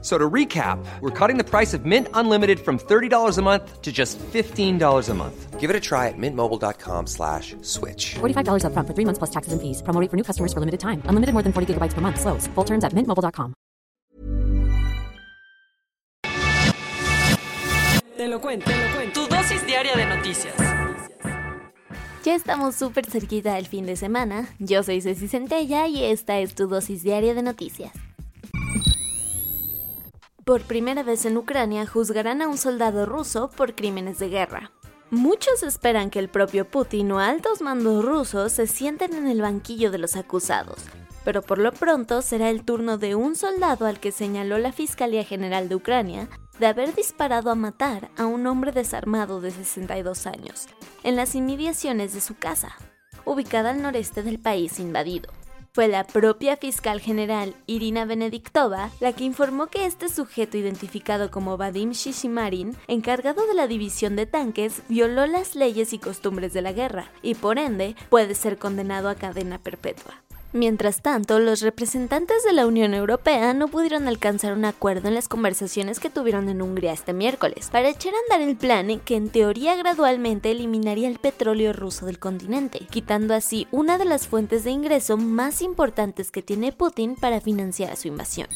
So to recap, we're cutting the price of Mint Unlimited from $30 a month to just $15 a month. Give it a try at mintmobile.com slash switch. $45 upfront for three months plus taxes and fees. Promo rate for new customers for limited time. Unlimited more than 40 gigabytes per month. Slows. Full terms at mintmobile.com. Te lo cuento, te lo cuento. Tu dosis diaria de noticias. Ya estamos súper cerquita del fin de semana. Yo soy Ceci Centella y esta es tu dosis diaria de noticias. Por primera vez en Ucrania juzgarán a un soldado ruso por crímenes de guerra. Muchos esperan que el propio Putin o altos mandos rusos se sienten en el banquillo de los acusados, pero por lo pronto será el turno de un soldado al que señaló la Fiscalía General de Ucrania de haber disparado a matar a un hombre desarmado de 62 años, en las inmediaciones de su casa, ubicada al noreste del país invadido. Fue la propia fiscal general Irina Benediktova la que informó que este sujeto identificado como Vadim Shishimarin, encargado de la división de tanques, violó las leyes y costumbres de la guerra y por ende puede ser condenado a cadena perpetua. Mientras tanto, los representantes de la Unión Europea no pudieron alcanzar un acuerdo en las conversaciones que tuvieron en Hungría este miércoles para echar a andar el plan que en teoría gradualmente eliminaría el petróleo ruso del continente, quitando así una de las fuentes de ingreso más importantes que tiene Putin para financiar su invasión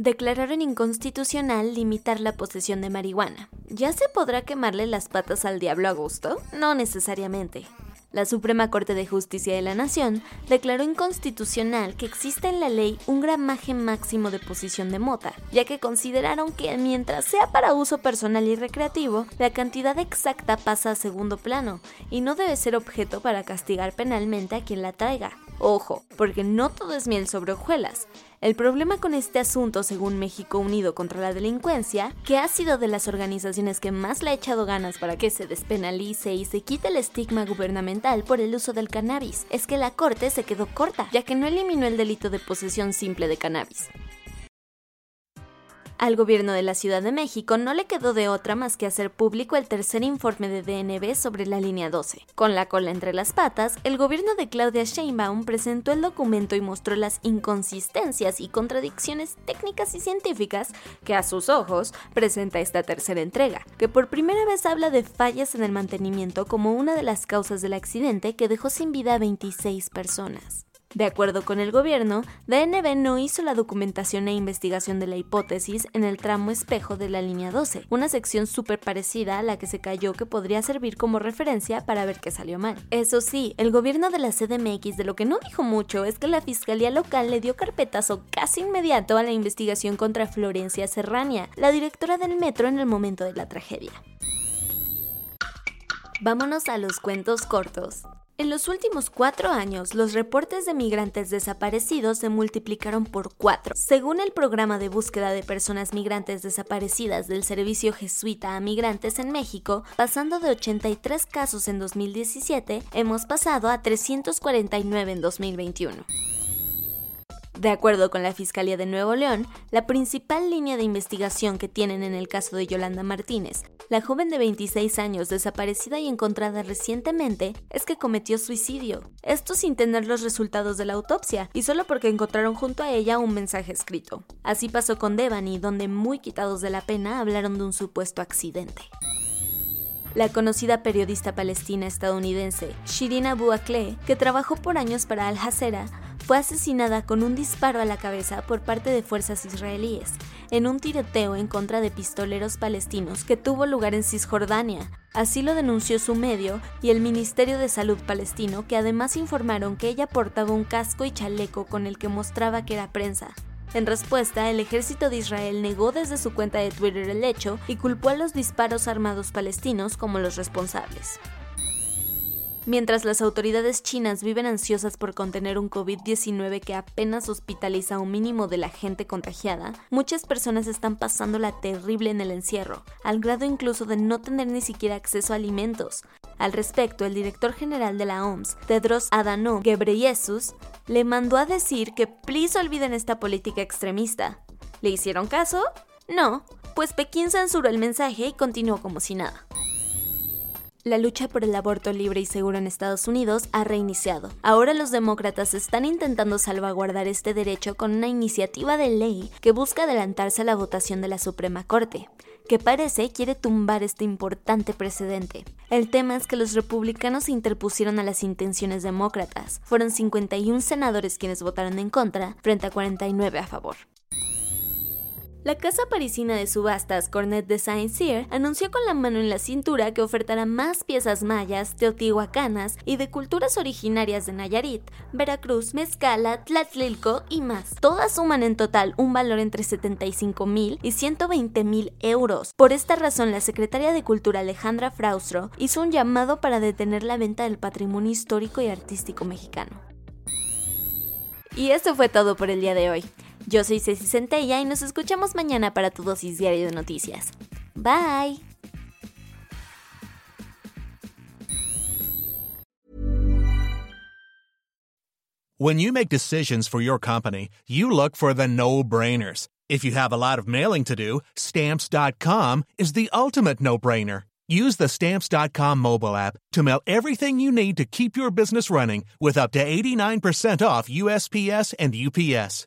declararon inconstitucional limitar la posesión de marihuana. ¿Ya se podrá quemarle las patas al diablo a gusto? No necesariamente. La Suprema Corte de Justicia de la Nación declaró inconstitucional que exista en la ley un gramaje máximo de posición de mota, ya que consideraron que mientras sea para uso personal y recreativo, la cantidad exacta pasa a segundo plano y no debe ser objeto para castigar penalmente a quien la traiga. Ojo, porque no todo es miel sobre hojuelas. El problema con este asunto, según México Unido contra la Delincuencia, que ha sido de las organizaciones que más le ha echado ganas para que se despenalice y se quite el estigma gubernamental por el uso del cannabis, es que la Corte se quedó corta, ya que no eliminó el delito de posesión simple de cannabis. Al gobierno de la Ciudad de México no le quedó de otra más que hacer público el tercer informe de DNB sobre la línea 12. Con la cola entre las patas, el gobierno de Claudia Sheinbaum presentó el documento y mostró las inconsistencias y contradicciones técnicas y científicas que a sus ojos presenta esta tercera entrega, que por primera vez habla de fallas en el mantenimiento como una de las causas del accidente que dejó sin vida a 26 personas. De acuerdo con el gobierno, DNB no hizo la documentación e investigación de la hipótesis en el tramo espejo de la línea 12, una sección súper parecida a la que se cayó que podría servir como referencia para ver qué salió mal. Eso sí, el gobierno de la CDMX de lo que no dijo mucho es que la fiscalía local le dio carpetazo casi inmediato a la investigación contra Florencia Serrania, la directora del metro en el momento de la tragedia. Vámonos a los cuentos cortos. En los últimos cuatro años, los reportes de migrantes desaparecidos se multiplicaron por cuatro. Según el programa de búsqueda de personas migrantes desaparecidas del Servicio Jesuita a Migrantes en México, pasando de 83 casos en 2017, hemos pasado a 349 en 2021. De acuerdo con la Fiscalía de Nuevo León, la principal línea de investigación que tienen en el caso de Yolanda Martínez, la joven de 26 años desaparecida y encontrada recientemente, es que cometió suicidio. Esto sin tener los resultados de la autopsia y solo porque encontraron junto a ella un mensaje escrito. Así pasó con Devani, donde muy quitados de la pena hablaron de un supuesto accidente. La conocida periodista palestina estadounidense Shirin Abu Akleh, que trabajó por años para Al Jazeera, fue asesinada con un disparo a la cabeza por parte de fuerzas israelíes en un tiroteo en contra de pistoleros palestinos que tuvo lugar en Cisjordania. Así lo denunció su medio y el Ministerio de Salud palestino, que además informaron que ella portaba un casco y chaleco con el que mostraba que era prensa. En respuesta, el ejército de Israel negó desde su cuenta de Twitter el hecho y culpó a los disparos armados palestinos como los responsables. Mientras las autoridades chinas viven ansiosas por contener un COVID-19 que apenas hospitaliza un mínimo de la gente contagiada, muchas personas están pasando la terrible en el encierro, al grado incluso de no tener ni siquiera acceso a alimentos. Al respecto, el director general de la OMS, Tedros Adhanom Ghebreyesus, le mandó a decir que please olviden esta política extremista. ¿Le hicieron caso? No, pues Pekín censuró el mensaje y continuó como si nada. La lucha por el aborto libre y seguro en Estados Unidos ha reiniciado. Ahora los demócratas están intentando salvaguardar este derecho con una iniciativa de ley que busca adelantarse a la votación de la Suprema Corte que parece quiere tumbar este importante precedente. El tema es que los republicanos se interpusieron a las intenciones demócratas. Fueron 51 senadores quienes votaron en contra, frente a 49 a favor. La casa parisina de subastas Cornet Design Sear anunció con la mano en la cintura que ofertará más piezas mayas, teotihuacanas y de culturas originarias de Nayarit, Veracruz, Mezcala, Tlatlilco y más. Todas suman en total un valor entre 75 mil y 120 mil euros. Por esta razón, la secretaria de Cultura Alejandra Fraustro hizo un llamado para detener la venta del patrimonio histórico y artístico mexicano. Y esto fue todo por el día de hoy. Yo soy Ceci Centella y nos escuchamos mañana para tu dosis diario de noticias. Bye. When you make decisions for your company, you look for the no-brainers. If you have a lot of mailing to do, stamps.com is the ultimate no-brainer. Use the stamps.com mobile app to mail everything you need to keep your business running with up to 89% off USPS and UPS.